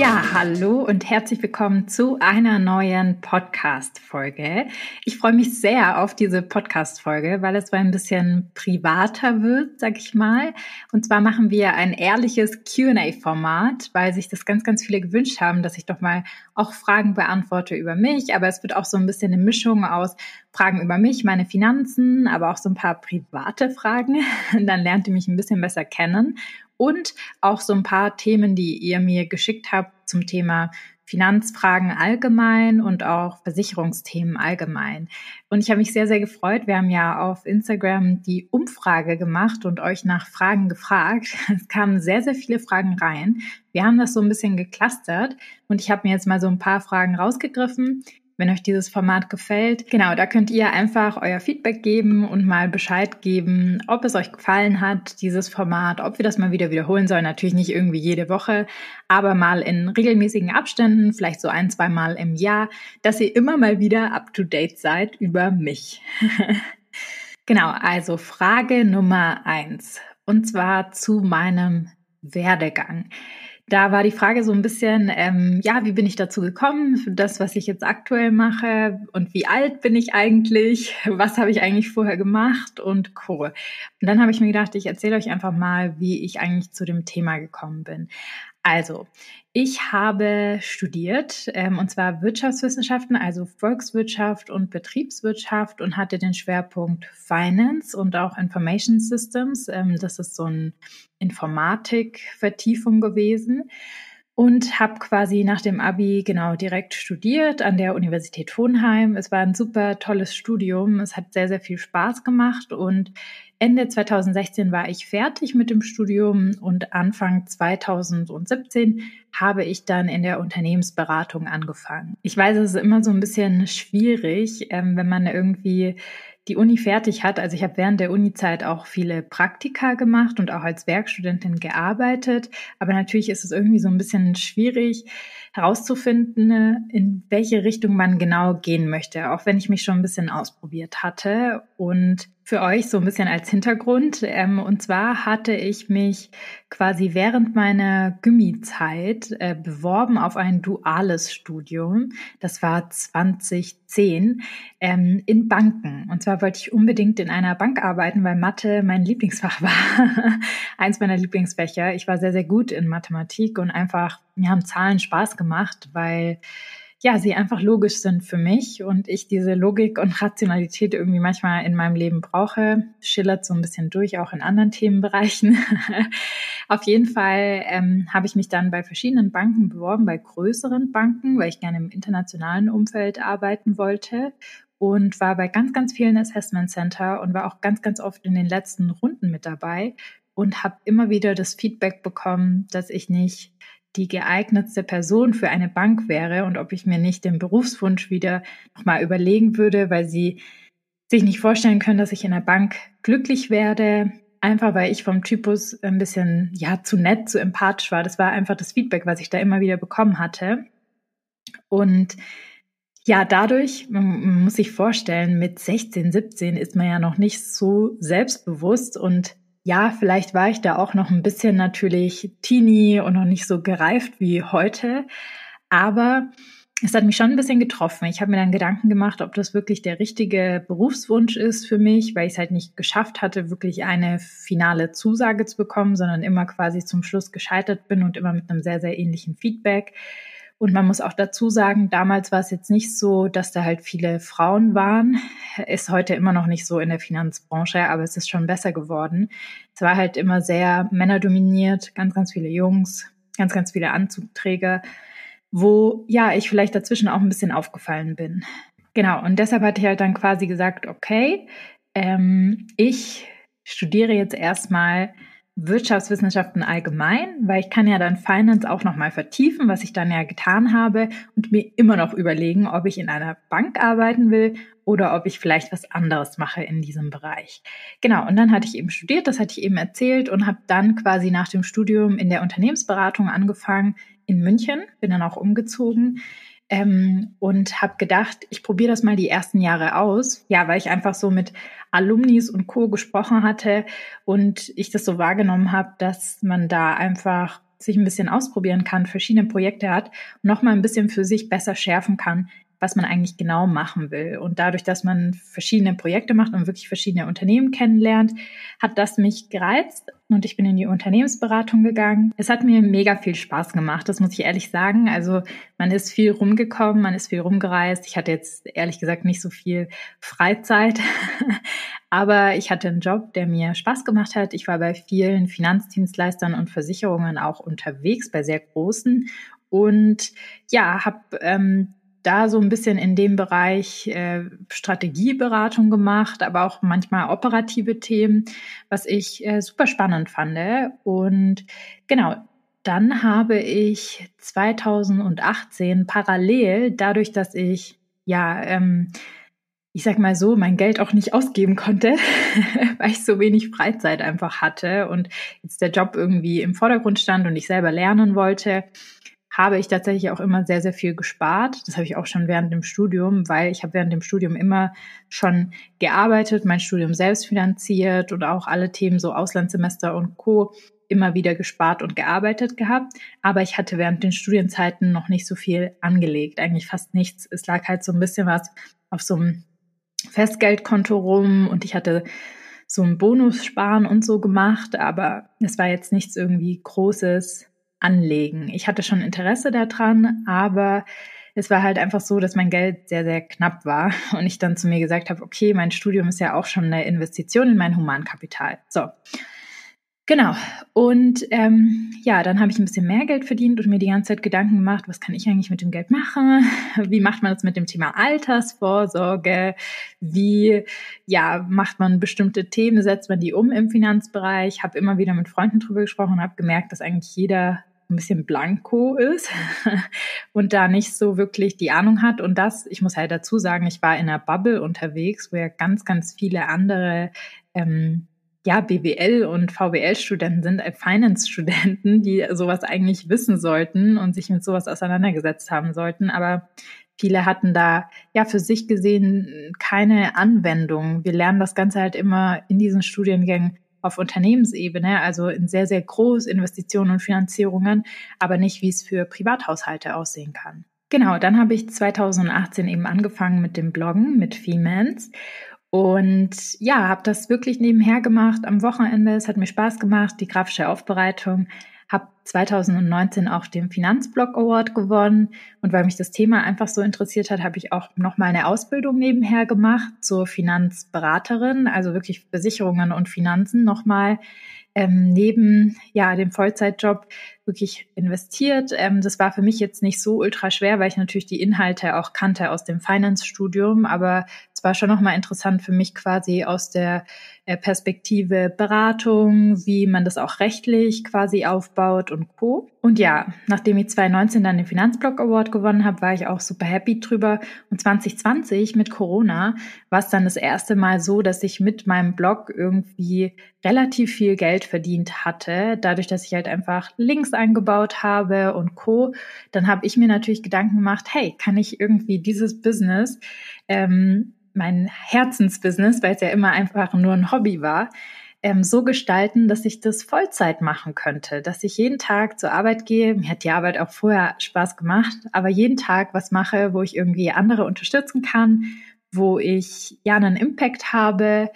Ja, hallo und herzlich willkommen zu einer neuen Podcast-Folge. Ich freue mich sehr auf diese Podcast-Folge, weil es mal ein bisschen privater wird, sag ich mal. Und zwar machen wir ein ehrliches Q&A-Format, weil sich das ganz, ganz viele gewünscht haben, dass ich doch mal auch Fragen beantworte über mich. Aber es wird auch so ein bisschen eine Mischung aus Fragen über mich, meine Finanzen, aber auch so ein paar private Fragen. Dann lernt ihr mich ein bisschen besser kennen und auch so ein paar Themen, die ihr mir geschickt habt zum Thema Finanzfragen allgemein und auch Versicherungsthemen allgemein. Und ich habe mich sehr, sehr gefreut. Wir haben ja auf Instagram die Umfrage gemacht und euch nach Fragen gefragt. Es kamen sehr, sehr viele Fragen rein. Wir haben das so ein bisschen geclustert und ich habe mir jetzt mal so ein paar Fragen rausgegriffen, wenn euch dieses Format gefällt. Genau, da könnt ihr einfach euer Feedback geben und mal Bescheid geben, ob es euch gefallen hat, dieses Format, ob wir das mal wieder wiederholen sollen. Natürlich nicht irgendwie jede Woche, aber mal in regelmäßigen Abständen, vielleicht so ein, zwei Mal im Jahr, dass ihr immer mal wieder up to date seid über mich. genau, also Frage Nummer eins. Und zwar zu meinem Werdegang. Da war die Frage so ein bisschen, ähm, ja, wie bin ich dazu gekommen für das, was ich jetzt aktuell mache und wie alt bin ich eigentlich, was habe ich eigentlich vorher gemacht und Co. Und dann habe ich mir gedacht, ich erzähle euch einfach mal, wie ich eigentlich zu dem Thema gekommen bin. Also, ich habe studiert, ähm, und zwar Wirtschaftswissenschaften, also Volkswirtschaft und Betriebswirtschaft und hatte den Schwerpunkt Finance und auch Information Systems. Ähm, das ist so eine Informatik-Vertiefung gewesen und habe quasi nach dem Abi genau direkt studiert an der Universität Hohenheim. Es war ein super tolles Studium. Es hat sehr, sehr viel Spaß gemacht und Ende 2016 war ich fertig mit dem Studium und Anfang 2017 habe ich dann in der Unternehmensberatung angefangen. Ich weiß, es ist immer so ein bisschen schwierig, ähm, wenn man irgendwie die Uni fertig hat. Also ich habe während der Uni-Zeit auch viele Praktika gemacht und auch als Werkstudentin gearbeitet. Aber natürlich ist es irgendwie so ein bisschen schwierig herauszufinden, in welche Richtung man genau gehen möchte, auch wenn ich mich schon ein bisschen ausprobiert hatte. Und für euch so ein bisschen als Hintergrund. Ähm, und zwar hatte ich mich quasi während meiner Gymi-Zeit äh, beworben auf ein duales Studium. Das war 2010 ähm, in Banken. Und zwar wollte ich unbedingt in einer Bank arbeiten, weil Mathe mein Lieblingsfach war. Eins meiner Lieblingsfächer. Ich war sehr, sehr gut in Mathematik und einfach, mir haben Zahlen Spaß gemacht, weil ja, sie einfach logisch sind für mich und ich diese Logik und Rationalität irgendwie manchmal in meinem Leben brauche. Schillert so ein bisschen durch, auch in anderen Themenbereichen. Auf jeden Fall ähm, habe ich mich dann bei verschiedenen Banken beworben, bei größeren Banken, weil ich gerne im internationalen Umfeld arbeiten wollte und war bei ganz, ganz vielen Assessment Center und war auch ganz, ganz oft in den letzten Runden mit dabei und habe immer wieder das Feedback bekommen, dass ich nicht die geeignetste Person für eine Bank wäre und ob ich mir nicht den Berufswunsch wieder nochmal überlegen würde, weil sie sich nicht vorstellen können, dass ich in der Bank glücklich werde, einfach weil ich vom Typus ein bisschen, ja, zu nett, zu empathisch war. Das war einfach das Feedback, was ich da immer wieder bekommen hatte. Und ja, dadurch, man muss sich vorstellen, mit 16, 17 ist man ja noch nicht so selbstbewusst und ja, vielleicht war ich da auch noch ein bisschen natürlich teeny und noch nicht so gereift wie heute. Aber es hat mich schon ein bisschen getroffen. Ich habe mir dann Gedanken gemacht, ob das wirklich der richtige Berufswunsch ist für mich, weil ich es halt nicht geschafft hatte, wirklich eine finale Zusage zu bekommen, sondern immer quasi zum Schluss gescheitert bin und immer mit einem sehr, sehr ähnlichen Feedback. Und man muss auch dazu sagen, damals war es jetzt nicht so, dass da halt viele Frauen waren. Ist heute immer noch nicht so in der Finanzbranche, aber es ist schon besser geworden. Es war halt immer sehr männerdominiert, ganz, ganz viele Jungs, ganz, ganz viele Anzugträger, wo ja ich vielleicht dazwischen auch ein bisschen aufgefallen bin. Genau, und deshalb hatte ich halt dann quasi gesagt, okay, ähm, ich studiere jetzt erstmal Wirtschaftswissenschaften allgemein, weil ich kann ja dann Finance auch nochmal vertiefen, was ich dann ja getan habe und mir immer noch überlegen, ob ich in einer Bank arbeiten will oder ob ich vielleicht was anderes mache in diesem Bereich. Genau, und dann hatte ich eben studiert, das hatte ich eben erzählt und habe dann quasi nach dem Studium in der Unternehmensberatung angefangen in München, bin dann auch umgezogen ähm, und habe gedacht, ich probiere das mal die ersten Jahre aus. Ja, weil ich einfach so mit Alumnis und Co. gesprochen hatte und ich das so wahrgenommen habe, dass man da einfach sich ein bisschen ausprobieren kann, verschiedene Projekte hat und nochmal ein bisschen für sich besser schärfen kann, was man eigentlich genau machen will. Und dadurch, dass man verschiedene Projekte macht und wirklich verschiedene Unternehmen kennenlernt, hat das mich gereizt und ich bin in die Unternehmensberatung gegangen. Es hat mir mega viel Spaß gemacht, das muss ich ehrlich sagen. Also man ist viel rumgekommen, man ist viel rumgereist. Ich hatte jetzt ehrlich gesagt nicht so viel Freizeit, aber ich hatte einen Job, der mir Spaß gemacht hat. Ich war bei vielen Finanzdienstleistern und Versicherungen auch unterwegs, bei sehr großen und ja, habe ähm, da so ein bisschen in dem Bereich äh, Strategieberatung gemacht, aber auch manchmal operative Themen, was ich äh, super spannend fand. Und genau, dann habe ich 2018 parallel, dadurch, dass ich ja, ähm, ich sag mal so, mein Geld auch nicht ausgeben konnte, weil ich so wenig Freizeit einfach hatte und jetzt der Job irgendwie im Vordergrund stand und ich selber lernen wollte, habe ich tatsächlich auch immer sehr, sehr viel gespart. Das habe ich auch schon während dem Studium, weil ich habe während dem Studium immer schon gearbeitet, mein Studium selbst finanziert und auch alle Themen so Auslandssemester und Co immer wieder gespart und gearbeitet gehabt. Aber ich hatte während den Studienzeiten noch nicht so viel angelegt, eigentlich fast nichts. Es lag halt so ein bisschen was auf so einem Festgeldkonto rum und ich hatte so ein Bonussparen und so gemacht, aber es war jetzt nichts irgendwie Großes, anlegen. Ich hatte schon Interesse daran, aber es war halt einfach so, dass mein Geld sehr, sehr knapp war und ich dann zu mir gesagt habe, okay, mein Studium ist ja auch schon eine Investition in mein Humankapital. So. Genau. Und ähm, ja, dann habe ich ein bisschen mehr Geld verdient und mir die ganze Zeit Gedanken gemacht, was kann ich eigentlich mit dem Geld machen? Wie macht man das mit dem Thema Altersvorsorge? Wie ja macht man bestimmte Themen, setzt man die um im Finanzbereich? Habe immer wieder mit Freunden drüber gesprochen und habe gemerkt, dass eigentlich jeder ein bisschen blanko ist und da nicht so wirklich die Ahnung hat. Und das, ich muss halt dazu sagen, ich war in einer Bubble unterwegs, wo ja ganz, ganz viele andere ähm, ja, BWL und VWL-Studenten sind, äh, Finance-Studenten, die sowas eigentlich wissen sollten und sich mit sowas auseinandergesetzt haben sollten. Aber viele hatten da ja für sich gesehen keine Anwendung. Wir lernen das Ganze halt immer in diesen Studiengängen auf Unternehmensebene, also in sehr, sehr groß Investitionen und Finanzierungen, aber nicht, wie es für Privathaushalte aussehen kann. Genau, dann habe ich 2018 eben angefangen mit dem Bloggen, mit Femans. Und ja, habe das wirklich nebenher gemacht am Wochenende. Es hat mir Spaß gemacht, die grafische Aufbereitung habe 2019 auch den Finanzblog Award gewonnen und weil mich das Thema einfach so interessiert hat, habe ich auch noch mal eine Ausbildung nebenher gemacht zur Finanzberaterin, also wirklich Versicherungen und Finanzen noch mal ähm, neben ja dem Vollzeitjob wirklich investiert. Ähm, das war für mich jetzt nicht so ultra schwer, weil ich natürlich die Inhalte auch kannte aus dem Finance-Studium, aber es war schon noch mal interessant für mich quasi aus der Perspektive Beratung, wie man das auch rechtlich quasi aufbaut und Co. Und ja, nachdem ich 2019 dann den Finanzblog Award gewonnen habe, war ich auch super happy drüber. Und 2020 mit Corona war es dann das erste Mal so, dass ich mit meinem Blog irgendwie relativ viel Geld verdient hatte, dadurch, dass ich halt einfach Links eingebaut habe und Co. Dann habe ich mir natürlich Gedanken gemacht, hey, kann ich irgendwie dieses Business ähm, mein Herzensbusiness, weil es ja immer einfach nur ein Hobby war, ähm, so gestalten, dass ich das Vollzeit machen könnte, dass ich jeden Tag zur Arbeit gehe. Mir hat die Arbeit auch vorher Spaß gemacht, aber jeden Tag was mache, wo ich irgendwie andere unterstützen kann, wo ich ja einen Impact habe,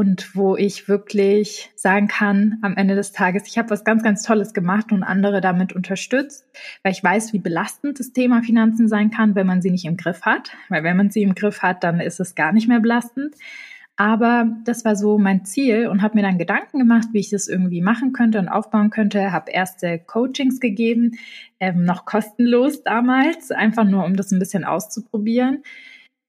und wo ich wirklich sagen kann am Ende des Tages, ich habe was ganz, ganz Tolles gemacht und andere damit unterstützt, weil ich weiß, wie belastend das Thema Finanzen sein kann, wenn man sie nicht im Griff hat. Weil wenn man sie im Griff hat, dann ist es gar nicht mehr belastend. Aber das war so mein Ziel und habe mir dann Gedanken gemacht, wie ich das irgendwie machen könnte und aufbauen könnte. Habe erste Coachings gegeben, ähm, noch kostenlos damals, einfach nur um das ein bisschen auszuprobieren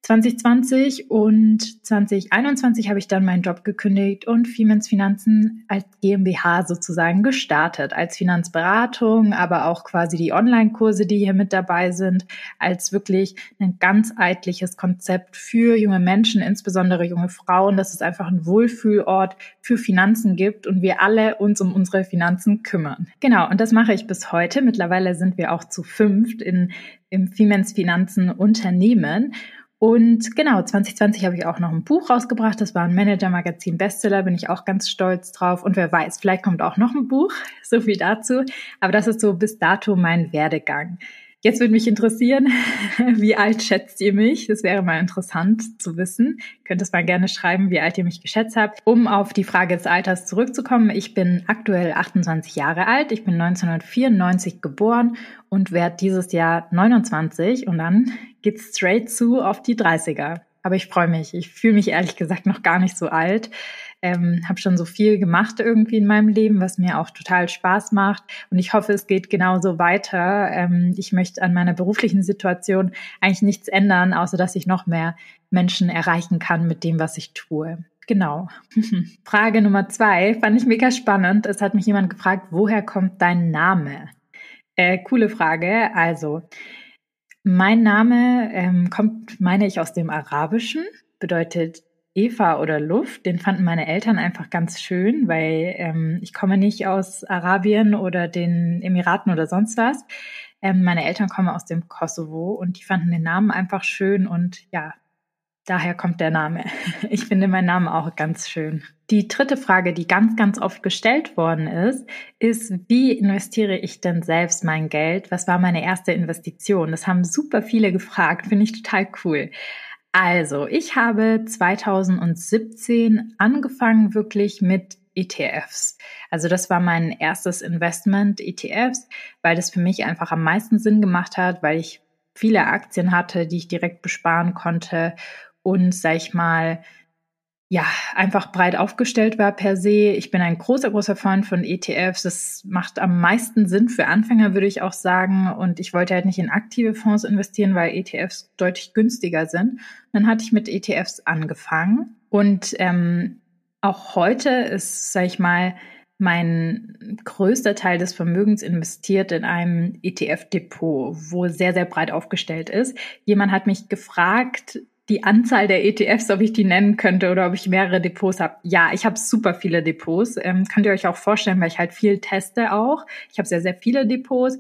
2020 und 2021 habe ich dann meinen Job gekündigt und Femens Finanzen als GmbH sozusagen gestartet, als Finanzberatung, aber auch quasi die Online-Kurse, die hier mit dabei sind, als wirklich ein ganzheitliches Konzept für junge Menschen, insbesondere junge Frauen, dass es einfach ein Wohlfühlort für Finanzen gibt und wir alle uns um unsere Finanzen kümmern. Genau, und das mache ich bis heute. Mittlerweile sind wir auch zu fünft in, im Femens Finanzen Unternehmen. Und genau, 2020 habe ich auch noch ein Buch rausgebracht. Das war ein Manager-Magazin Bestseller, bin ich auch ganz stolz drauf. Und wer weiß, vielleicht kommt auch noch ein Buch. So viel dazu. Aber das ist so bis dato mein Werdegang. Jetzt würde mich interessieren, wie alt schätzt ihr mich? Das wäre mal interessant zu wissen. Könnt es mal gerne schreiben, wie alt ihr mich geschätzt habt. Um auf die Frage des Alters zurückzukommen, ich bin aktuell 28 Jahre alt. Ich bin 1994 geboren und werde dieses Jahr 29 und dann geht's straight zu auf die 30er. Aber ich freue mich. Ich fühle mich ehrlich gesagt noch gar nicht so alt ähm, habe schon so viel gemacht irgendwie in meinem Leben, was mir auch total Spaß macht. Und ich hoffe, es geht genauso weiter. Ähm, ich möchte an meiner beruflichen Situation eigentlich nichts ändern, außer dass ich noch mehr Menschen erreichen kann mit dem, was ich tue. Genau. Frage Nummer zwei fand ich mega spannend. Es hat mich jemand gefragt, woher kommt dein Name? Äh, coole Frage. Also, mein Name ähm, kommt, meine ich, aus dem Arabischen, bedeutet Eva oder Luft, den fanden meine Eltern einfach ganz schön, weil ähm, ich komme nicht aus Arabien oder den Emiraten oder sonst was. Ähm, meine Eltern kommen aus dem Kosovo und die fanden den Namen einfach schön und ja, daher kommt der Name. Ich finde meinen Namen auch ganz schön. Die dritte Frage, die ganz, ganz oft gestellt worden ist, ist, wie investiere ich denn selbst mein Geld? Was war meine erste Investition? Das haben super viele gefragt, finde ich total cool. Also, ich habe 2017 angefangen wirklich mit ETFs. Also das war mein erstes Investment, ETFs, weil das für mich einfach am meisten Sinn gemacht hat, weil ich viele Aktien hatte, die ich direkt besparen konnte und, sag ich mal, ja, einfach breit aufgestellt war per se. Ich bin ein großer, großer Freund von ETFs. Das macht am meisten Sinn für Anfänger, würde ich auch sagen. Und ich wollte halt nicht in aktive Fonds investieren, weil ETFs deutlich günstiger sind. Dann hatte ich mit ETFs angefangen. Und ähm, auch heute ist, sag ich mal, mein größter Teil des Vermögens investiert in einem ETF-Depot, wo sehr, sehr breit aufgestellt ist. Jemand hat mich gefragt, die Anzahl der ETFs, ob ich die nennen könnte oder ob ich mehrere Depots habe. Ja, ich habe super viele Depots. Ähm, könnt ihr euch auch vorstellen, weil ich halt viel teste auch. Ich habe sehr, sehr viele Depots.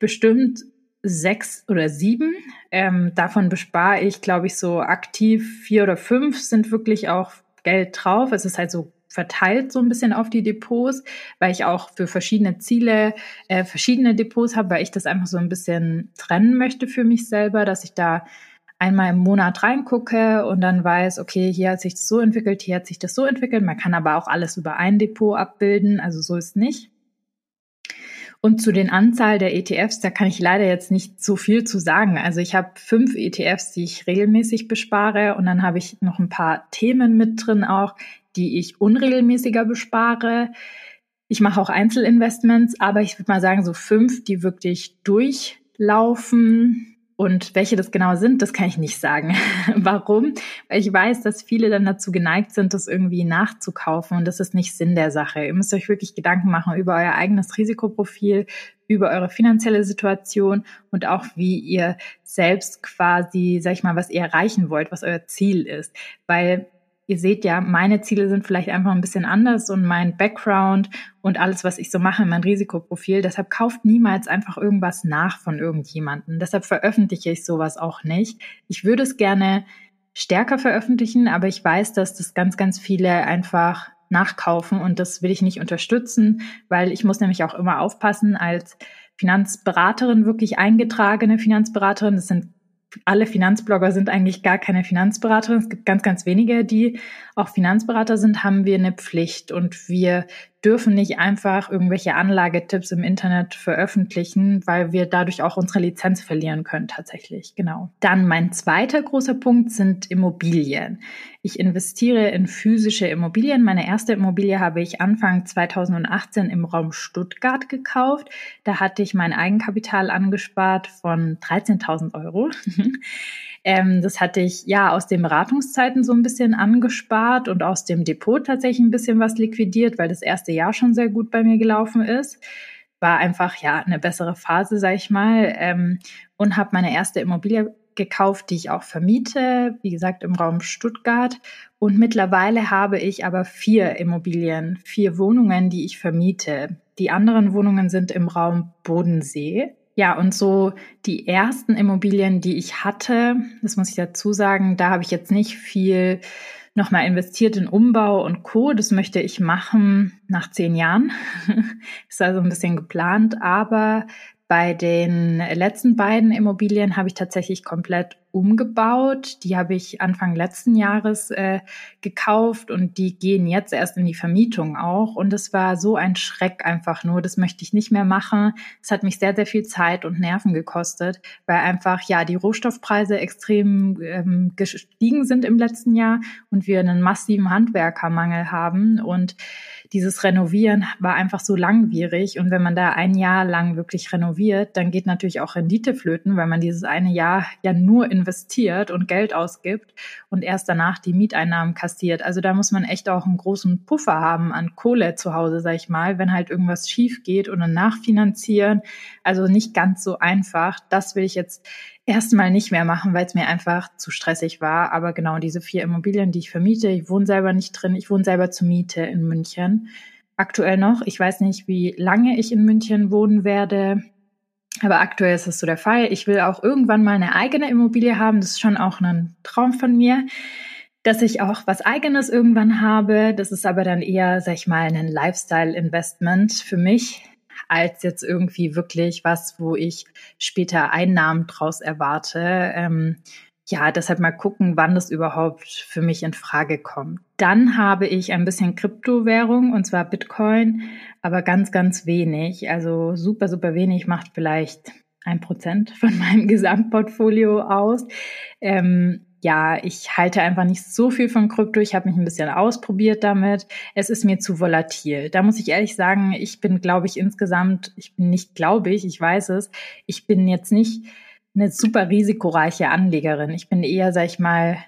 Bestimmt sechs oder sieben. Ähm, davon bespare ich, glaube ich, so aktiv vier oder fünf sind wirklich auch Geld drauf. Es ist halt so verteilt so ein bisschen auf die Depots, weil ich auch für verschiedene Ziele äh, verschiedene Depots habe, weil ich das einfach so ein bisschen trennen möchte für mich selber, dass ich da einmal im Monat reingucke und dann weiß, okay, hier hat sich das so entwickelt, hier hat sich das so entwickelt. Man kann aber auch alles über ein Depot abbilden, also so ist nicht. Und zu den Anzahl der ETFs, da kann ich leider jetzt nicht so viel zu sagen. Also ich habe fünf ETFs, die ich regelmäßig bespare und dann habe ich noch ein paar Themen mit drin auch, die ich unregelmäßiger bespare. Ich mache auch Einzelinvestments, aber ich würde mal sagen, so fünf, die wirklich durchlaufen, und welche das genau sind, das kann ich nicht sagen. Warum? Weil ich weiß, dass viele dann dazu geneigt sind, das irgendwie nachzukaufen und das ist nicht Sinn der Sache. Ihr müsst euch wirklich Gedanken machen über euer eigenes Risikoprofil, über eure finanzielle Situation und auch wie ihr selbst quasi, sag ich mal, was ihr erreichen wollt, was euer Ziel ist. Weil ihr seht ja, meine Ziele sind vielleicht einfach ein bisschen anders und mein Background und alles, was ich so mache, mein Risikoprofil. Deshalb kauft niemals einfach irgendwas nach von irgendjemanden. Deshalb veröffentliche ich sowas auch nicht. Ich würde es gerne stärker veröffentlichen, aber ich weiß, dass das ganz, ganz viele einfach nachkaufen und das will ich nicht unterstützen, weil ich muss nämlich auch immer aufpassen als Finanzberaterin, wirklich eingetragene Finanzberaterin. Das sind alle Finanzblogger sind eigentlich gar keine Finanzberaterin. Es gibt ganz, ganz wenige, die auch Finanzberater sind, haben wir eine Pflicht und wir dürfen nicht einfach irgendwelche Anlagetipps im Internet veröffentlichen, weil wir dadurch auch unsere Lizenz verlieren können tatsächlich. Genau. Dann mein zweiter großer Punkt sind Immobilien. Ich investiere in physische Immobilien. Meine erste Immobilie habe ich Anfang 2018 im Raum Stuttgart gekauft. Da hatte ich mein Eigenkapital angespart von 13.000 Euro. Ähm, das hatte ich ja aus den Beratungszeiten so ein bisschen angespart und aus dem Depot tatsächlich ein bisschen was liquidiert, weil das erste Jahr schon sehr gut bei mir gelaufen ist war einfach ja eine bessere Phase, sag ich mal, ähm, und habe meine erste Immobilie gekauft, die ich auch vermiete, wie gesagt im Raum Stuttgart. Und mittlerweile habe ich aber vier Immobilien, vier Wohnungen, die ich vermiete. Die anderen Wohnungen sind im Raum Bodensee. Ja, und so die ersten Immobilien, die ich hatte, das muss ich dazu sagen, da habe ich jetzt nicht viel nochmal investiert in Umbau und Co. Das möchte ich machen nach zehn Jahren. ist also ein bisschen geplant, aber bei den letzten beiden Immobilien habe ich tatsächlich komplett umgebaut. Die habe ich Anfang letzten Jahres äh, gekauft und die gehen jetzt erst in die Vermietung auch. Und es war so ein Schreck einfach nur. Das möchte ich nicht mehr machen. Es hat mich sehr, sehr viel Zeit und Nerven gekostet, weil einfach ja die Rohstoffpreise extrem ähm, gestiegen sind im letzten Jahr und wir einen massiven Handwerkermangel haben. Und dieses Renovieren war einfach so langwierig. Und wenn man da ein Jahr lang wirklich renoviert, dann geht natürlich auch Rendite flöten, weil man dieses eine Jahr ja nur investiert und Geld ausgibt und erst danach die Mieteinnahmen kassiert. Also da muss man echt auch einen großen Puffer haben an Kohle zu Hause, sag ich mal, wenn halt irgendwas schief geht und dann nachfinanzieren. Also nicht ganz so einfach. Das will ich jetzt erstmal nicht mehr machen, weil es mir einfach zu stressig war. Aber genau diese vier Immobilien, die ich vermiete, ich wohne selber nicht drin, ich wohne selber zur Miete in München. Aktuell noch. Ich weiß nicht, wie lange ich in München wohnen werde. Aber aktuell ist es so der Fall. Ich will auch irgendwann mal eine eigene Immobilie haben. Das ist schon auch ein Traum von mir, dass ich auch was eigenes irgendwann habe. Das ist aber dann eher, sag ich mal, ein Lifestyle-Investment für mich als jetzt irgendwie wirklich was, wo ich später Einnahmen draus erwarte. Ähm, ja, deshalb mal gucken, wann das überhaupt für mich in Frage kommt. Dann habe ich ein bisschen Kryptowährung und zwar Bitcoin, aber ganz, ganz wenig. Also super, super wenig macht vielleicht ein Prozent von meinem Gesamtportfolio aus. Ähm, ja, ich halte einfach nicht so viel von Krypto. Ich habe mich ein bisschen ausprobiert damit. Es ist mir zu volatil. Da muss ich ehrlich sagen, ich bin, glaube ich, insgesamt, ich bin nicht, glaube ich, ich weiß es, ich bin jetzt nicht eine super risikoreiche Anlegerin. Ich bin eher, sag ich mal,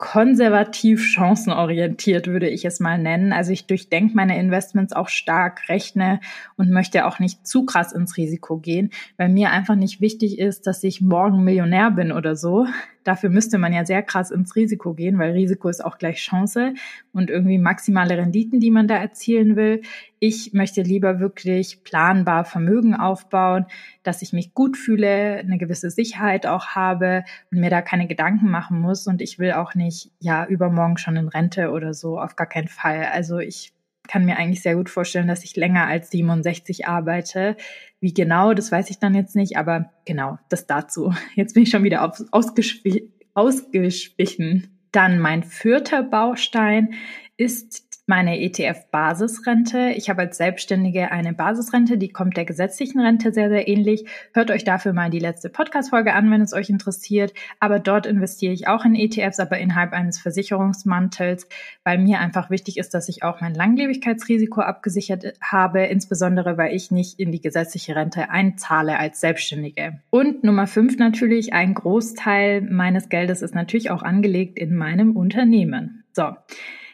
konservativ chancenorientiert, würde ich es mal nennen. Also ich durchdenke meine Investments auch stark, rechne und möchte auch nicht zu krass ins Risiko gehen, weil mir einfach nicht wichtig ist, dass ich morgen Millionär bin oder so, Dafür müsste man ja sehr krass ins Risiko gehen, weil Risiko ist auch gleich Chance und irgendwie maximale Renditen, die man da erzielen will. Ich möchte lieber wirklich planbar Vermögen aufbauen, dass ich mich gut fühle, eine gewisse Sicherheit auch habe und mir da keine Gedanken machen muss. Und ich will auch nicht, ja, übermorgen schon in Rente oder so, auf gar keinen Fall. Also ich kann mir eigentlich sehr gut vorstellen, dass ich länger als 67 arbeite. Wie genau, das weiß ich dann jetzt nicht, aber genau, das dazu. Jetzt bin ich schon wieder auf, ausgeschwichen. Dann mein vierter Baustein ist meine ETF-Basisrente. Ich habe als Selbstständige eine Basisrente, die kommt der gesetzlichen Rente sehr, sehr ähnlich. Hört euch dafür mal die letzte Podcast-Folge an, wenn es euch interessiert. Aber dort investiere ich auch in ETFs, aber innerhalb eines Versicherungsmantels, weil mir einfach wichtig ist, dass ich auch mein Langlebigkeitsrisiko abgesichert habe, insbesondere weil ich nicht in die gesetzliche Rente einzahle als Selbstständige. Und Nummer fünf natürlich, ein Großteil meines Geldes ist natürlich auch angelegt in meinem Unternehmen. So.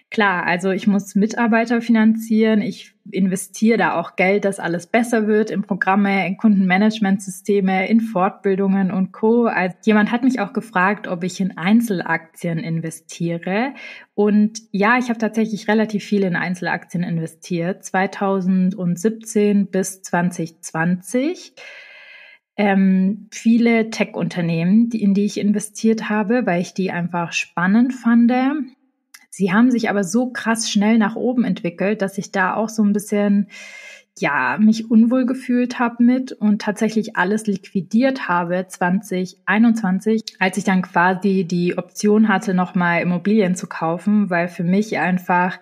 Klar, also ich muss Mitarbeiter finanzieren, ich investiere da auch Geld, dass alles besser wird in Programme, in Kundenmanagementsysteme, in Fortbildungen und Co. Also jemand hat mich auch gefragt, ob ich in Einzelaktien investiere. Und ja, ich habe tatsächlich relativ viel in Einzelaktien investiert, 2017 bis 2020. Ähm, viele Tech-Unternehmen, in die ich investiert habe, weil ich die einfach spannend fand. Sie haben sich aber so krass schnell nach oben entwickelt, dass ich da auch so ein bisschen ja, mich unwohl gefühlt habe mit und tatsächlich alles liquidiert habe 2021, als ich dann quasi die Option hatte, nochmal Immobilien zu kaufen, weil für mich einfach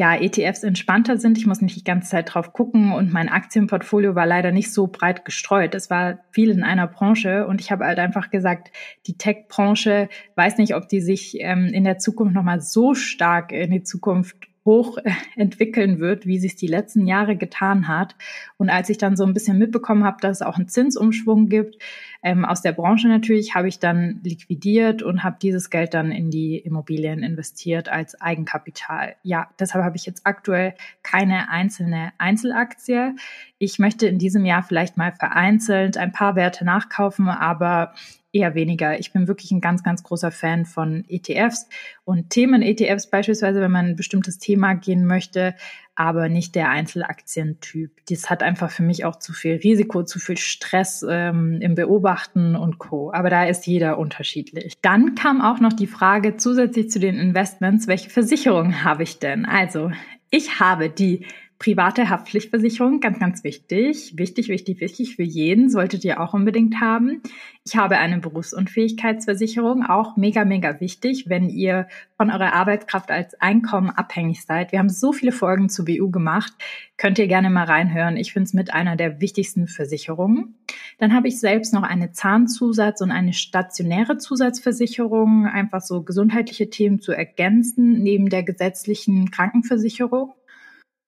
ja, ETFs entspannter sind. Ich muss nicht die ganze Zeit drauf gucken und mein Aktienportfolio war leider nicht so breit gestreut. Es war viel in einer Branche und ich habe halt einfach gesagt, die Tech-Branche weiß nicht, ob die sich ähm, in der Zukunft nochmal so stark in die Zukunft hoch äh, entwickeln wird, wie es die letzten Jahre getan hat. Und als ich dann so ein bisschen mitbekommen habe, dass es auch einen Zinsumschwung gibt, ähm, aus der Branche natürlich, habe ich dann liquidiert und habe dieses Geld dann in die Immobilien investiert als Eigenkapital. Ja, deshalb habe ich jetzt aktuell keine einzelne Einzelaktie. Ich möchte in diesem Jahr vielleicht mal vereinzelt ein paar Werte nachkaufen, aber eher weniger. Ich bin wirklich ein ganz, ganz großer Fan von ETFs und Themen-ETFs beispielsweise, wenn man ein bestimmtes Thema gehen möchte, aber nicht der Einzelaktientyp. Das hat einfach für mich auch zu viel Risiko, zu viel Stress ähm, im Beobachten und Co. Aber da ist jeder unterschiedlich. Dann kam auch noch die Frage zusätzlich zu den Investments, welche Versicherungen habe ich denn? Also ich habe die Private Haftpflichtversicherung, ganz, ganz wichtig. Wichtig, wichtig, wichtig für jeden, solltet ihr auch unbedingt haben. Ich habe eine Berufsunfähigkeitsversicherung, auch mega, mega wichtig, wenn ihr von eurer Arbeitskraft als Einkommen abhängig seid. Wir haben so viele Folgen zu BU gemacht, könnt ihr gerne mal reinhören. Ich finde es mit einer der wichtigsten Versicherungen. Dann habe ich selbst noch eine Zahnzusatz- und eine stationäre Zusatzversicherung, einfach so gesundheitliche Themen zu ergänzen, neben der gesetzlichen Krankenversicherung.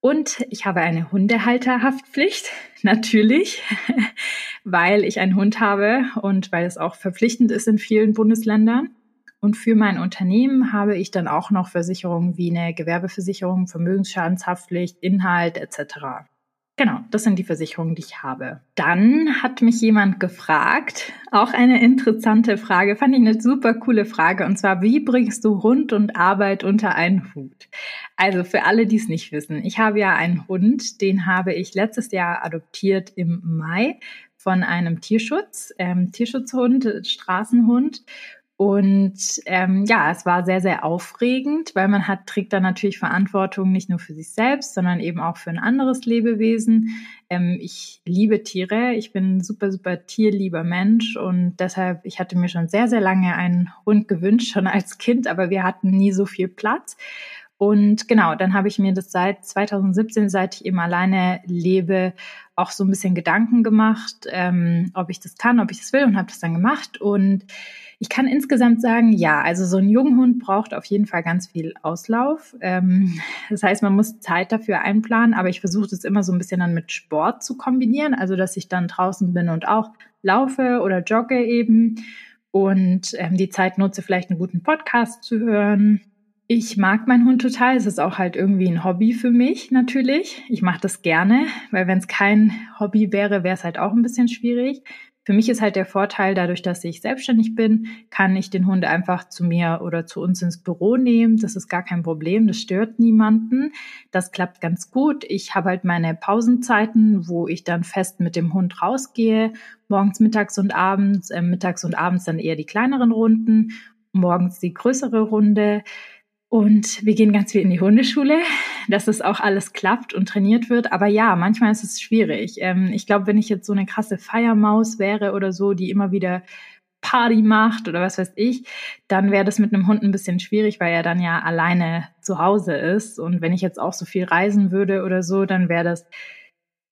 Und ich habe eine Hundehalterhaftpflicht, natürlich, weil ich einen Hund habe und weil es auch verpflichtend ist in vielen Bundesländern. Und für mein Unternehmen habe ich dann auch noch Versicherungen wie eine Gewerbeversicherung, Vermögensschadenshaftpflicht, Inhalt etc. Genau, das sind die Versicherungen, die ich habe. Dann hat mich jemand gefragt, auch eine interessante Frage, fand ich eine super coole Frage, und zwar, wie bringst du Hund und Arbeit unter einen Hut? Also für alle, die es nicht wissen, ich habe ja einen Hund, den habe ich letztes Jahr adoptiert im Mai von einem Tierschutz, ähm, Tierschutzhund, Straßenhund. Und ähm, ja, es war sehr, sehr aufregend, weil man hat, trägt dann natürlich Verantwortung nicht nur für sich selbst, sondern eben auch für ein anderes Lebewesen. Ähm, ich liebe Tiere, ich bin ein super, super tierlieber Mensch und deshalb, ich hatte mir schon sehr, sehr lange einen Hund gewünscht, schon als Kind, aber wir hatten nie so viel Platz. Und genau, dann habe ich mir das seit 2017, seit ich eben alleine lebe, auch so ein bisschen Gedanken gemacht, ähm, ob ich das kann, ob ich das will und habe das dann gemacht. Und ich kann insgesamt sagen, ja, also so ein Junghund braucht auf jeden Fall ganz viel Auslauf. Ähm, das heißt, man muss Zeit dafür einplanen, aber ich versuche das immer so ein bisschen dann mit Sport zu kombinieren, also dass ich dann draußen bin und auch laufe oder jogge eben und ähm, die Zeit nutze, vielleicht einen guten Podcast zu hören. Ich mag meinen Hund total. Es ist auch halt irgendwie ein Hobby für mich natürlich. Ich mache das gerne, weil wenn es kein Hobby wäre, wäre es halt auch ein bisschen schwierig. Für mich ist halt der Vorteil, dadurch, dass ich selbstständig bin, kann ich den Hund einfach zu mir oder zu uns ins Büro nehmen. Das ist gar kein Problem, das stört niemanden. Das klappt ganz gut. Ich habe halt meine Pausenzeiten, wo ich dann fest mit dem Hund rausgehe, morgens, mittags und abends, äh, mittags und abends dann eher die kleineren Runden, morgens die größere Runde. Und wir gehen ganz viel in die Hundeschule, dass das auch alles klappt und trainiert wird. Aber ja, manchmal ist es schwierig. Ähm, ich glaube, wenn ich jetzt so eine krasse Feiermaus wäre oder so, die immer wieder Party macht oder was weiß ich, dann wäre das mit einem Hund ein bisschen schwierig, weil er dann ja alleine zu Hause ist. Und wenn ich jetzt auch so viel reisen würde oder so, dann wäre das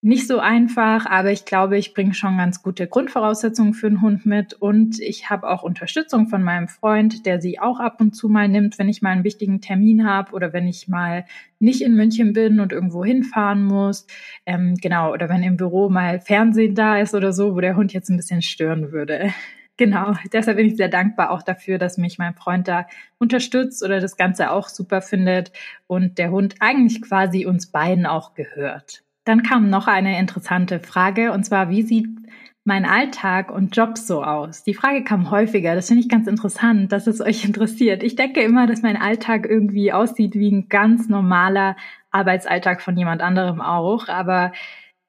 nicht so einfach, aber ich glaube, ich bringe schon ganz gute Grundvoraussetzungen für einen Hund mit und ich habe auch Unterstützung von meinem Freund, der sie auch ab und zu mal nimmt, wenn ich mal einen wichtigen Termin habe oder wenn ich mal nicht in München bin und irgendwo hinfahren muss. Ähm, genau, oder wenn im Büro mal Fernsehen da ist oder so, wo der Hund jetzt ein bisschen stören würde. Genau, deshalb bin ich sehr dankbar auch dafür, dass mich mein Freund da unterstützt oder das Ganze auch super findet und der Hund eigentlich quasi uns beiden auch gehört. Dann kam noch eine interessante Frage und zwar, wie sieht mein Alltag und Job so aus? Die Frage kam häufiger. Das finde ich ganz interessant, dass es euch interessiert. Ich denke immer, dass mein Alltag irgendwie aussieht wie ein ganz normaler Arbeitsalltag von jemand anderem auch. Aber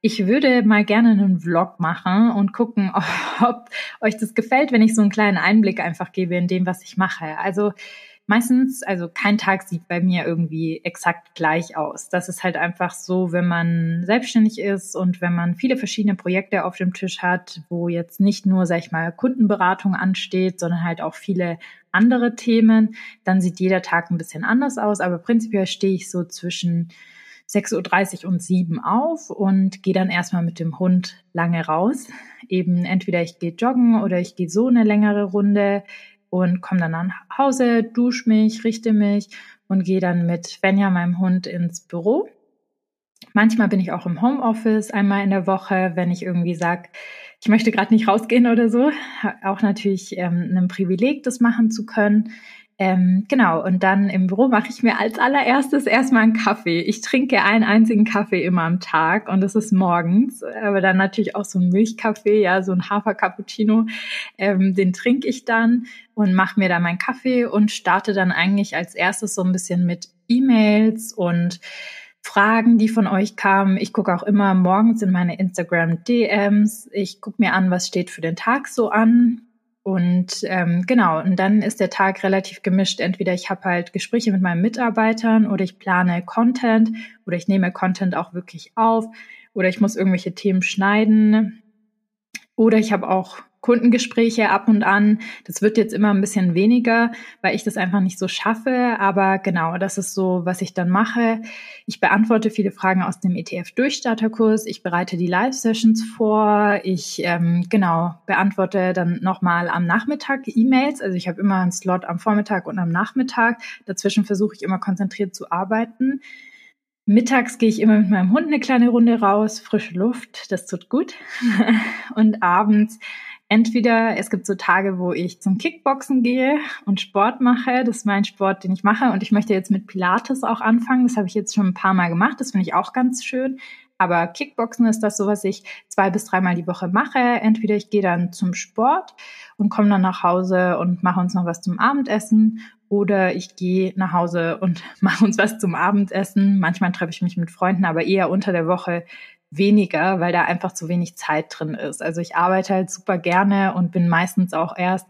ich würde mal gerne einen Vlog machen und gucken, ob euch das gefällt, wenn ich so einen kleinen Einblick einfach gebe in dem, was ich mache. Also meistens, also kein Tag sieht bei mir irgendwie exakt gleich aus. Das ist halt einfach so, wenn man selbstständig ist und wenn man viele verschiedene Projekte auf dem Tisch hat, wo jetzt nicht nur, sag ich mal, Kundenberatung ansteht, sondern halt auch viele andere Themen, dann sieht jeder Tag ein bisschen anders aus. Aber prinzipiell stehe ich so zwischen 6.30 Uhr und 7 auf und gehe dann erstmal mit dem Hund lange raus. Eben entweder ich gehe joggen oder ich gehe so eine längere Runde und komme dann nach Hause, dusche mich, richte mich und gehe dann mit Svenja, meinem Hund, ins Büro. Manchmal bin ich auch im Homeoffice einmal in der Woche, wenn ich irgendwie sage, ich möchte gerade nicht rausgehen oder so. Auch natürlich ähm, ein Privileg, das machen zu können. Ähm, genau, und dann im Büro mache ich mir als allererstes erstmal einen Kaffee. Ich trinke einen einzigen Kaffee immer am Tag und das ist morgens, aber dann natürlich auch so ein Milchkaffee, ja, so ein Hafer-Cappuccino. Ähm, den trinke ich dann und mache mir da meinen Kaffee und starte dann eigentlich als erstes so ein bisschen mit E-Mails und Fragen, die von euch kamen. Ich gucke auch immer morgens in meine Instagram DMs. Ich gucke mir an, was steht für den Tag so an und ähm, genau, und dann ist der Tag relativ gemischt. Entweder ich habe halt Gespräche mit meinen Mitarbeitern oder ich plane Content oder ich nehme Content auch wirklich auf oder ich muss irgendwelche Themen schneiden oder ich habe auch Kundengespräche ab und an. Das wird jetzt immer ein bisschen weniger, weil ich das einfach nicht so schaffe. Aber genau, das ist so, was ich dann mache. Ich beantworte viele Fragen aus dem ETF-Durchstarterkurs. Ich bereite die Live-Sessions vor. Ich ähm, genau beantworte dann nochmal am Nachmittag E-Mails. Also ich habe immer einen Slot am Vormittag und am Nachmittag. Dazwischen versuche ich immer konzentriert zu arbeiten. Mittags gehe ich immer mit meinem Hund eine kleine Runde raus, frische Luft, das tut gut. und abends entweder es gibt so Tage, wo ich zum Kickboxen gehe und Sport mache. Das ist mein Sport, den ich mache. Und ich möchte jetzt mit Pilates auch anfangen. Das habe ich jetzt schon ein paar Mal gemacht. Das finde ich auch ganz schön. Aber Kickboxen ist das so, was ich zwei bis dreimal die Woche mache. Entweder ich gehe dann zum Sport und komme dann nach Hause und mache uns noch was zum Abendessen oder ich gehe nach Hause und mache uns was zum Abendessen. Manchmal treffe ich mich mit Freunden, aber eher unter der Woche weniger, weil da einfach zu wenig Zeit drin ist. Also ich arbeite halt super gerne und bin meistens auch erst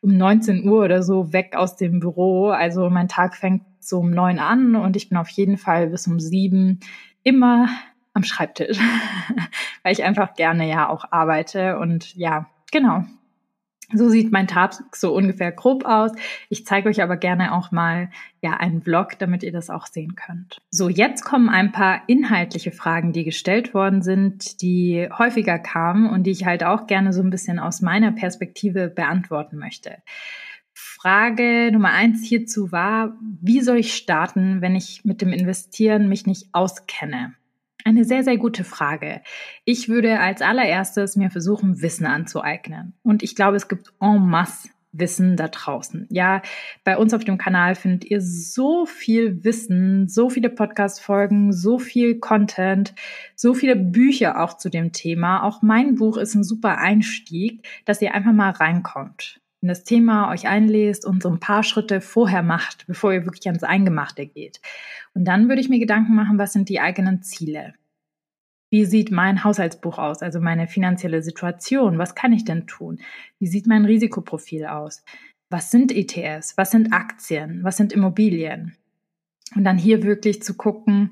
um 19 Uhr oder so weg aus dem Büro. Also mein Tag fängt so um neun an und ich bin auf jeden Fall bis um sieben immer am Schreibtisch, weil ich einfach gerne ja auch arbeite und ja, genau. So sieht mein Tag so ungefähr grob aus. Ich zeige euch aber gerne auch mal ja einen Vlog, damit ihr das auch sehen könnt. So, jetzt kommen ein paar inhaltliche Fragen, die gestellt worden sind, die häufiger kamen und die ich halt auch gerne so ein bisschen aus meiner Perspektive beantworten möchte. Frage Nummer eins hierzu war, wie soll ich starten, wenn ich mit dem Investieren mich nicht auskenne? Eine sehr, sehr gute Frage. Ich würde als allererstes mir versuchen, Wissen anzueignen. Und ich glaube, es gibt en masse Wissen da draußen. Ja, bei uns auf dem Kanal findet ihr so viel Wissen, so viele Podcast-Folgen, so viel Content, so viele Bücher auch zu dem Thema. Auch mein Buch ist ein super Einstieg, dass ihr einfach mal reinkommt in das Thema euch einlest und so ein paar Schritte vorher macht, bevor ihr wirklich ans Eingemachte geht. Und dann würde ich mir Gedanken machen, was sind die eigenen Ziele? Wie sieht mein Haushaltsbuch aus, also meine finanzielle Situation? Was kann ich denn tun? Wie sieht mein Risikoprofil aus? Was sind ETFs? Was sind Aktien? Was sind Immobilien? Und dann hier wirklich zu gucken,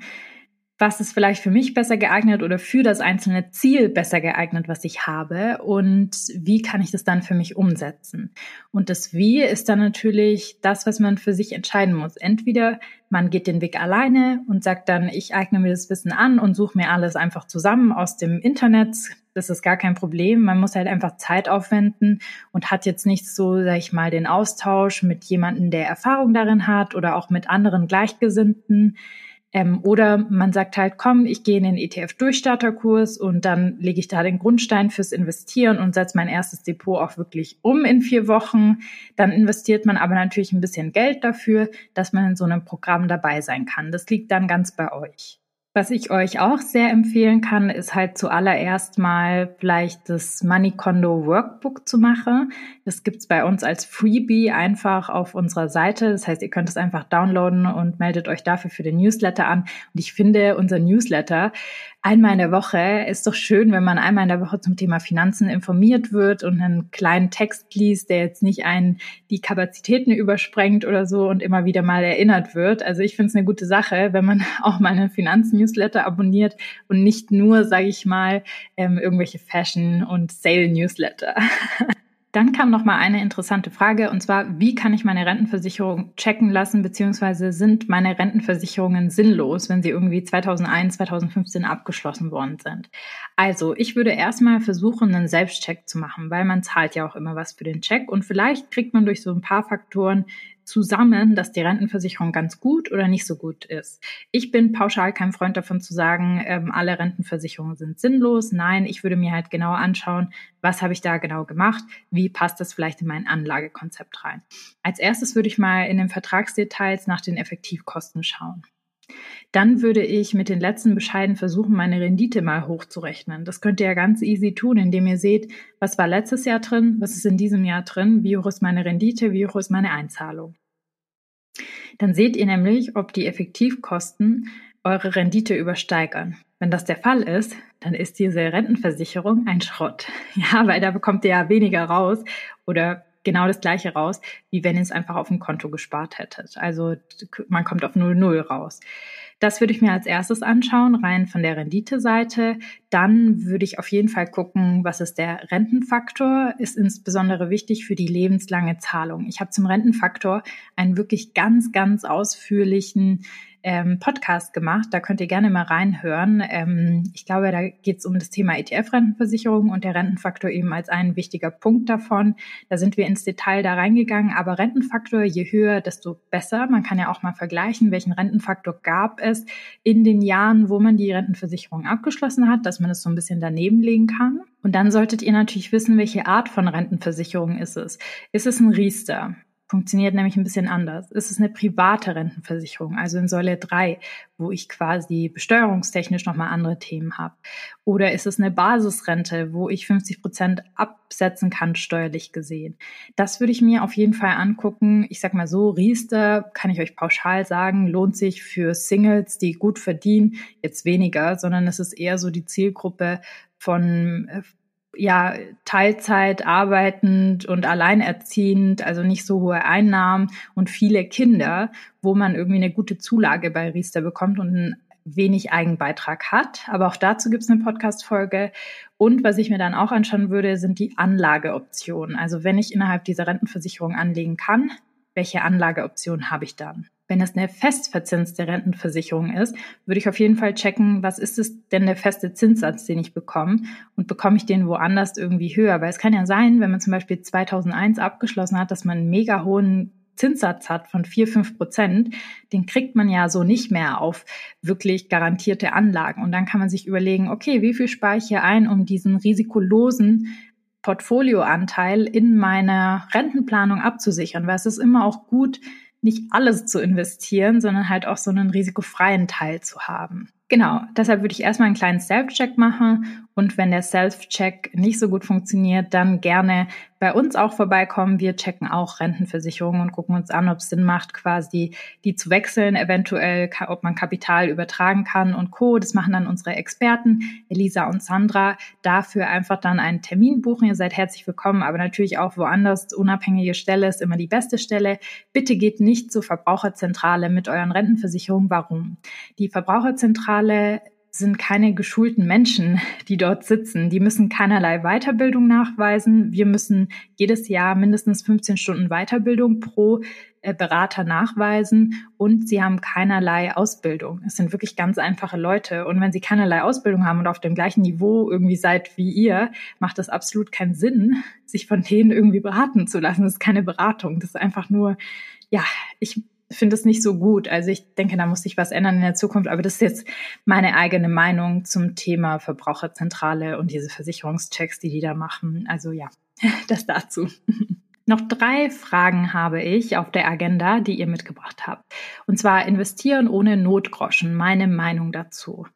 was ist vielleicht für mich besser geeignet oder für das einzelne Ziel besser geeignet, was ich habe und wie kann ich das dann für mich umsetzen. Und das Wie ist dann natürlich das, was man für sich entscheiden muss. Entweder man geht den Weg alleine und sagt dann, ich eigne mir das Wissen an und suche mir alles einfach zusammen aus dem Internet. Das ist gar kein Problem. Man muss halt einfach Zeit aufwenden und hat jetzt nicht so, sag ich mal, den Austausch mit jemandem, der Erfahrung darin hat oder auch mit anderen Gleichgesinnten. Ähm, oder man sagt halt, komm, ich gehe in den ETF-Durchstarterkurs und dann lege ich da den Grundstein fürs Investieren und setze mein erstes Depot auch wirklich um in vier Wochen. Dann investiert man aber natürlich ein bisschen Geld dafür, dass man in so einem Programm dabei sein kann. Das liegt dann ganz bei euch. Was ich euch auch sehr empfehlen kann, ist halt zuallererst mal vielleicht das Money Condo Workbook zu machen. Das gibt's bei uns als Freebie einfach auf unserer Seite. Das heißt, ihr könnt es einfach downloaden und meldet euch dafür für den Newsletter an. Und ich finde, unser Newsletter einmal in der Woche ist doch schön, wenn man einmal in der Woche zum Thema Finanzen informiert wird und einen kleinen Text liest, der jetzt nicht einen die Kapazitäten übersprengt oder so und immer wieder mal erinnert wird. Also ich finde es eine gute Sache, wenn man auch mal einen Finanznewsletter abonniert und nicht nur, sage ich mal, ähm, irgendwelche Fashion- und Sale-Newsletter. Dann kam noch mal eine interessante Frage und zwar, wie kann ich meine Rentenversicherung checken lassen, beziehungsweise sind meine Rentenversicherungen sinnlos, wenn sie irgendwie 2001, 2015 abgeschlossen worden sind? Also, ich würde erstmal versuchen, einen Selbstcheck zu machen, weil man zahlt ja auch immer was für den Check und vielleicht kriegt man durch so ein paar Faktoren zusammen, dass die Rentenversicherung ganz gut oder nicht so gut ist. Ich bin pauschal kein Freund davon zu sagen, ähm, alle Rentenversicherungen sind sinnlos. Nein, ich würde mir halt genau anschauen, was habe ich da genau gemacht, wie passt das vielleicht in mein Anlagekonzept rein. Als erstes würde ich mal in den Vertragsdetails nach den Effektivkosten schauen. Dann würde ich mit den letzten Bescheiden versuchen, meine Rendite mal hochzurechnen. Das könnt ihr ja ganz easy tun, indem ihr seht, was war letztes Jahr drin, was ist in diesem Jahr drin, wie hoch ist meine Rendite, wie hoch ist meine Einzahlung. Dann seht ihr nämlich, ob die Effektivkosten eure Rendite übersteigern. Wenn das der Fall ist, dann ist diese Rentenversicherung ein Schrott. Ja, weil da bekommt ihr ja weniger raus oder genau das gleiche raus, wie wenn ihr es einfach auf dem Konto gespart hättet. Also man kommt auf 0,0 raus. Das würde ich mir als erstes anschauen, rein von der Renditeseite. Dann würde ich auf jeden Fall gucken, was ist der Rentenfaktor, ist insbesondere wichtig für die lebenslange Zahlung. Ich habe zum Rentenfaktor einen wirklich ganz, ganz ausführlichen ähm, Podcast gemacht. Da könnt ihr gerne mal reinhören. Ähm, ich glaube, da geht es um das Thema ETF-Rentenversicherung und der Rentenfaktor eben als ein wichtiger Punkt davon. Da sind wir ins Detail da reingegangen. Aber Rentenfaktor, je höher, desto besser. Man kann ja auch mal vergleichen, welchen Rentenfaktor gab es in den Jahren, wo man die Rentenversicherung abgeschlossen hat, dass man es so ein bisschen daneben legen kann. Und dann solltet ihr natürlich wissen, welche Art von Rentenversicherung ist es. Ist es ein Riester? Funktioniert nämlich ein bisschen anders. Es ist eine private Rentenversicherung, also in Säule 3, wo ich quasi besteuerungstechnisch nochmal andere Themen habe. Oder ist es eine Basisrente, wo ich 50 Prozent absetzen kann, steuerlich gesehen. Das würde ich mir auf jeden Fall angucken. Ich sag mal so, Riester, kann ich euch pauschal sagen, lohnt sich für Singles, die gut verdienen, jetzt weniger, sondern es ist eher so die Zielgruppe von äh, ja, Teilzeit arbeitend und alleinerziehend, also nicht so hohe Einnahmen und viele Kinder, wo man irgendwie eine gute Zulage bei Riester bekommt und einen wenig Eigenbeitrag hat. Aber auch dazu gibt es eine Podcast-Folge. Und was ich mir dann auch anschauen würde, sind die Anlageoptionen. Also wenn ich innerhalb dieser Rentenversicherung anlegen kann, welche Anlageoptionen habe ich dann? Wenn es eine festverzinste Rentenversicherung ist, würde ich auf jeden Fall checken, was ist es denn der feste Zinssatz, den ich bekomme und bekomme ich den woanders irgendwie höher? Weil es kann ja sein, wenn man zum Beispiel 2001 abgeschlossen hat, dass man einen mega hohen Zinssatz hat von 4, 5 Prozent, den kriegt man ja so nicht mehr auf wirklich garantierte Anlagen. Und dann kann man sich überlegen, okay, wie viel spare ich hier ein, um diesen risikolosen Portfolioanteil in meiner Rentenplanung abzusichern? Weil es ist immer auch gut, nicht alles zu investieren, sondern halt auch so einen risikofreien Teil zu haben. Genau, deshalb würde ich erstmal einen kleinen Self-Check machen und wenn der Self-Check nicht so gut funktioniert, dann gerne bei uns auch vorbeikommen. Wir checken auch Rentenversicherungen und gucken uns an, ob es Sinn macht, quasi die zu wechseln, eventuell, ob man Kapital übertragen kann und Co. Das machen dann unsere Experten, Elisa und Sandra. Dafür einfach dann einen Termin buchen. Ihr seid herzlich willkommen, aber natürlich auch woanders. Unabhängige Stelle ist immer die beste Stelle. Bitte geht nicht zur Verbraucherzentrale mit euren Rentenversicherungen. Warum? Die Verbraucherzentrale sind keine geschulten Menschen, die dort sitzen. Die müssen keinerlei Weiterbildung nachweisen. Wir müssen jedes Jahr mindestens 15 Stunden Weiterbildung pro äh, Berater nachweisen und sie haben keinerlei Ausbildung. Es sind wirklich ganz einfache Leute. Und wenn sie keinerlei Ausbildung haben und auf dem gleichen Niveau irgendwie seid wie ihr, macht das absolut keinen Sinn, sich von denen irgendwie beraten zu lassen. Das ist keine Beratung. Das ist einfach nur, ja, ich finde es nicht so gut. Also ich denke, da muss sich was ändern in der Zukunft. Aber das ist jetzt meine eigene Meinung zum Thema Verbraucherzentrale und diese Versicherungschecks, die die da machen. Also ja, das dazu. Noch drei Fragen habe ich auf der Agenda, die ihr mitgebracht habt. Und zwar investieren ohne Notgroschen. Meine Meinung dazu.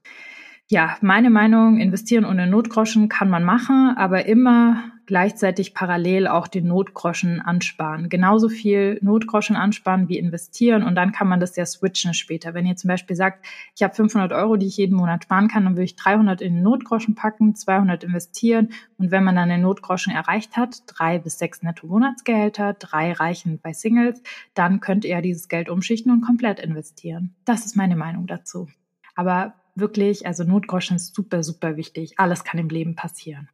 Ja, meine Meinung, investieren ohne Notgroschen kann man machen, aber immer gleichzeitig parallel auch den Notgroschen ansparen. Genauso viel Notgroschen ansparen wie investieren und dann kann man das ja switchen später. Wenn ihr zum Beispiel sagt, ich habe 500 Euro, die ich jeden Monat sparen kann, dann würde ich 300 in den Notgroschen packen, 200 investieren und wenn man dann den Notgroschen erreicht hat, drei bis sechs Netto-Monatsgehälter, drei reichen bei Singles, dann könnt ihr dieses Geld umschichten und komplett investieren. Das ist meine Meinung dazu. Aber wirklich, also Notgroschen ist super, super wichtig. Alles kann im Leben passieren.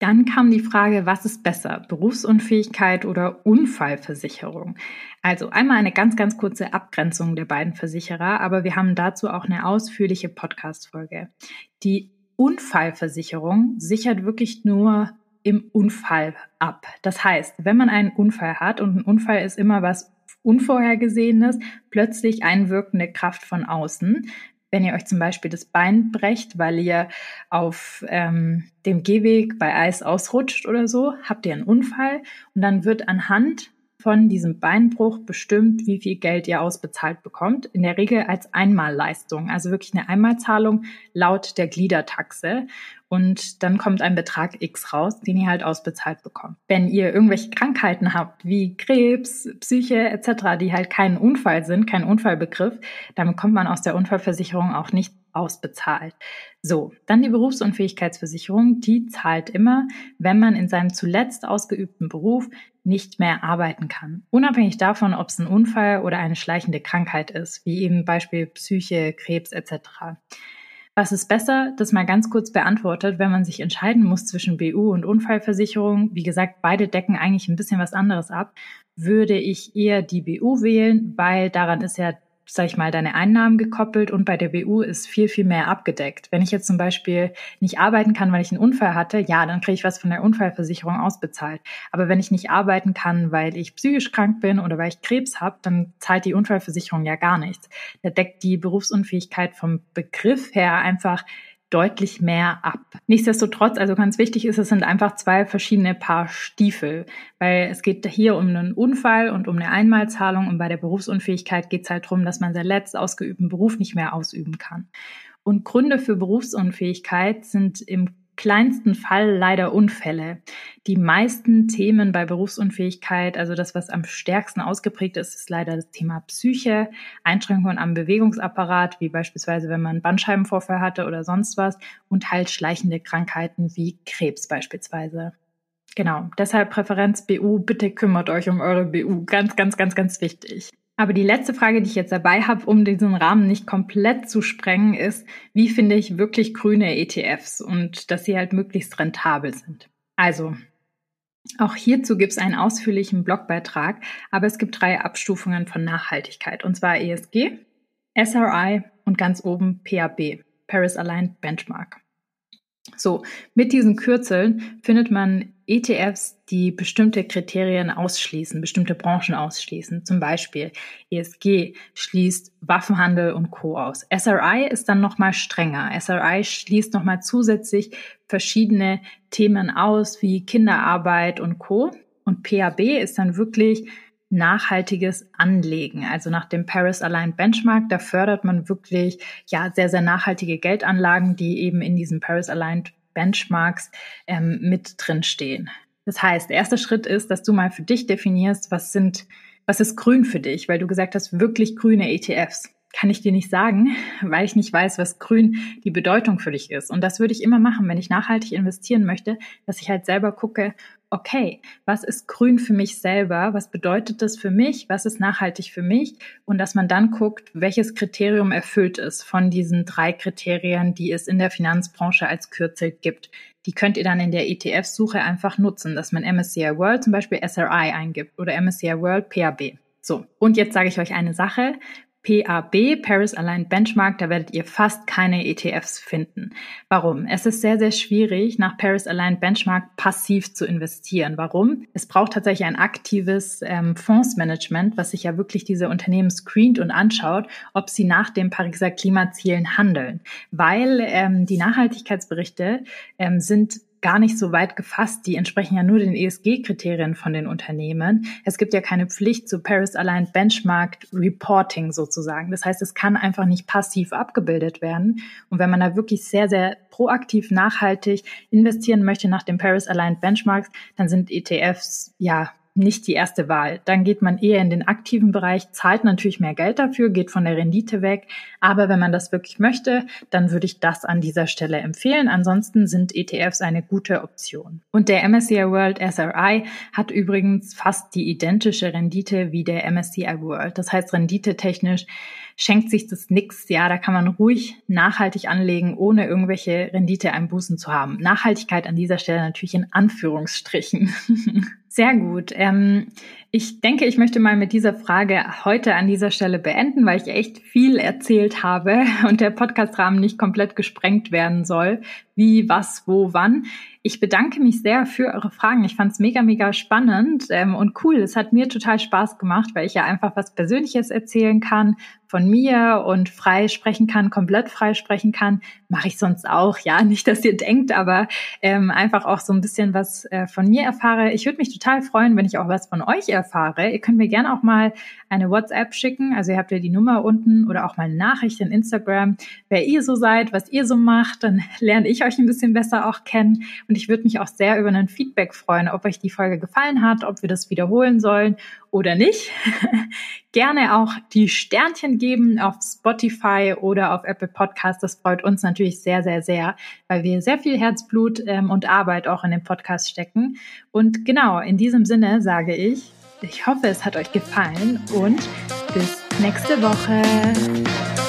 Dann kam die Frage, was ist besser, Berufsunfähigkeit oder Unfallversicherung? Also einmal eine ganz, ganz kurze Abgrenzung der beiden Versicherer, aber wir haben dazu auch eine ausführliche Podcast-Folge. Die Unfallversicherung sichert wirklich nur im Unfall ab. Das heißt, wenn man einen Unfall hat und ein Unfall ist immer was Unvorhergesehenes, plötzlich einwirkende Kraft von außen. Wenn ihr euch zum Beispiel das Bein brecht, weil ihr auf ähm, dem Gehweg bei Eis ausrutscht oder so, habt ihr einen Unfall und dann wird anhand von diesem Beinbruch bestimmt, wie viel Geld ihr ausbezahlt bekommt. In der Regel als Einmalleistung, also wirklich eine Einmalzahlung laut der Gliedertaxe. Und dann kommt ein Betrag X raus, den ihr halt ausbezahlt bekommt. Wenn ihr irgendwelche Krankheiten habt, wie Krebs, Psyche etc., die halt kein Unfall sind, kein Unfallbegriff, dann bekommt man aus der Unfallversicherung auch nicht ausbezahlt. So, dann die Berufsunfähigkeitsversicherung, die zahlt immer, wenn man in seinem zuletzt ausgeübten Beruf nicht mehr arbeiten kann. Unabhängig davon, ob es ein Unfall oder eine schleichende Krankheit ist, wie eben Beispiel Psyche, Krebs etc. Was ist besser? Das mal ganz kurz beantwortet, wenn man sich entscheiden muss zwischen BU und Unfallversicherung. Wie gesagt, beide decken eigentlich ein bisschen was anderes ab. Würde ich eher die BU wählen, weil daran ist ja sag ich mal, deine Einnahmen gekoppelt und bei der BU ist viel, viel mehr abgedeckt. Wenn ich jetzt zum Beispiel nicht arbeiten kann, weil ich einen Unfall hatte, ja, dann kriege ich was von der Unfallversicherung ausbezahlt. Aber wenn ich nicht arbeiten kann, weil ich psychisch krank bin oder weil ich Krebs habe, dann zahlt die Unfallversicherung ja gar nichts. Da deckt die Berufsunfähigkeit vom Begriff her einfach deutlich mehr ab. Nichtsdestotrotz, also ganz wichtig ist, es sind einfach zwei verschiedene Paar Stiefel, weil es geht hier um einen Unfall und um eine Einmalzahlung und bei der Berufsunfähigkeit geht es halt darum, dass man seinen letzt ausgeübten Beruf nicht mehr ausüben kann. Und Gründe für Berufsunfähigkeit sind im kleinsten Fall leider Unfälle. Die meisten Themen bei Berufsunfähigkeit, also das, was am stärksten ausgeprägt ist, ist leider das Thema Psyche, Einschränkungen am Bewegungsapparat, wie beispielsweise wenn man Bandscheibenvorfall hatte oder sonst was, und halt schleichende Krankheiten wie Krebs beispielsweise. Genau, deshalb Präferenz BU, bitte kümmert euch um eure BU. Ganz, ganz, ganz, ganz wichtig. Aber die letzte Frage, die ich jetzt dabei habe, um diesen Rahmen nicht komplett zu sprengen, ist, wie finde ich wirklich grüne ETFs und dass sie halt möglichst rentabel sind. Also, auch hierzu gibt es einen ausführlichen Blogbeitrag, aber es gibt drei Abstufungen von Nachhaltigkeit, und zwar ESG, SRI und ganz oben PAB, Paris Aligned Benchmark. So, mit diesen Kürzeln findet man ETFs, die bestimmte Kriterien ausschließen, bestimmte Branchen ausschließen. Zum Beispiel ESG schließt Waffenhandel und Co. aus. SRI ist dann nochmal strenger. SRI schließt nochmal zusätzlich verschiedene Themen aus, wie Kinderarbeit und Co. Und PAB ist dann wirklich nachhaltiges Anlegen. Also nach dem Paris Aligned Benchmark, da fördert man wirklich ja sehr, sehr nachhaltige Geldanlagen, die eben in diesen Paris Aligned Benchmarks ähm, mit drin stehen. Das heißt, der erste Schritt ist, dass du mal für dich definierst, was sind, was ist grün für dich, weil du gesagt hast, wirklich grüne ETFs kann ich dir nicht sagen, weil ich nicht weiß, was grün die Bedeutung für dich ist. Und das würde ich immer machen, wenn ich nachhaltig investieren möchte, dass ich halt selber gucke, okay, was ist grün für mich selber? Was bedeutet das für mich? Was ist nachhaltig für mich? Und dass man dann guckt, welches Kriterium erfüllt ist von diesen drei Kriterien, die es in der Finanzbranche als Kürzel gibt. Die könnt ihr dann in der ETF-Suche einfach nutzen, dass man MSCI World zum Beispiel SRI eingibt oder MSCI World PAB. So, und jetzt sage ich euch eine Sache. PAB, Paris Aligned Benchmark, da werdet ihr fast keine ETFs finden. Warum? Es ist sehr, sehr schwierig, nach Paris Aligned Benchmark passiv zu investieren. Warum? Es braucht tatsächlich ein aktives ähm, Fondsmanagement, was sich ja wirklich diese Unternehmen screent und anschaut, ob sie nach den Pariser Klimazielen handeln. Weil ähm, die Nachhaltigkeitsberichte ähm, sind gar nicht so weit gefasst. Die entsprechen ja nur den ESG-Kriterien von den Unternehmen. Es gibt ja keine Pflicht zu Paris Aligned Benchmark Reporting sozusagen. Das heißt, es kann einfach nicht passiv abgebildet werden. Und wenn man da wirklich sehr, sehr proaktiv nachhaltig investieren möchte nach dem Paris Aligned Benchmarks, dann sind ETFs ja nicht die erste Wahl. Dann geht man eher in den aktiven Bereich, zahlt natürlich mehr Geld dafür, geht von der Rendite weg. Aber wenn man das wirklich möchte, dann würde ich das an dieser Stelle empfehlen. Ansonsten sind ETFs eine gute Option. Und der MSCI World SRI hat übrigens fast die identische Rendite wie der MSCI World. Das heißt, renditetechnisch schenkt sich das nix. Ja, da kann man ruhig nachhaltig anlegen, ohne irgendwelche Renditeeinbußen zu haben. Nachhaltigkeit an dieser Stelle natürlich in Anführungsstrichen. Sehr gut. Ähm, Ich denke, ich möchte mal mit dieser Frage heute an dieser Stelle beenden, weil ich echt viel erzählt habe und der Podcastrahmen nicht komplett gesprengt werden soll. Wie, was, wo, wann. Ich bedanke mich sehr für eure Fragen. Ich fand es mega, mega spannend ähm, und cool. Es hat mir total Spaß gemacht, weil ich ja einfach was Persönliches erzählen kann von mir und frei sprechen kann, komplett frei sprechen kann. Mache ich sonst auch, ja. Nicht, dass ihr denkt, aber ähm, einfach auch so ein bisschen was äh, von mir erfahre. Ich würde mich total freuen, wenn ich auch was von euch erfahre. Ihr könnt mir gerne auch mal eine WhatsApp schicken. Also ihr habt ja die Nummer unten oder auch mal eine Nachricht in Instagram, wer ihr so seid, was ihr so macht. Dann lerne ich euch ein bisschen besser auch kennen. Und ich würde mich auch sehr über ein Feedback freuen, ob euch die Folge gefallen hat, ob wir das wiederholen sollen oder nicht. Gerne auch die Sternchen geben auf Spotify oder auf Apple Podcast. Das freut uns natürlich sehr, sehr, sehr, weil wir sehr viel Herzblut ähm, und Arbeit auch in den Podcast stecken. Und genau, in diesem Sinne sage ich, ich hoffe, es hat euch gefallen und bis nächste Woche.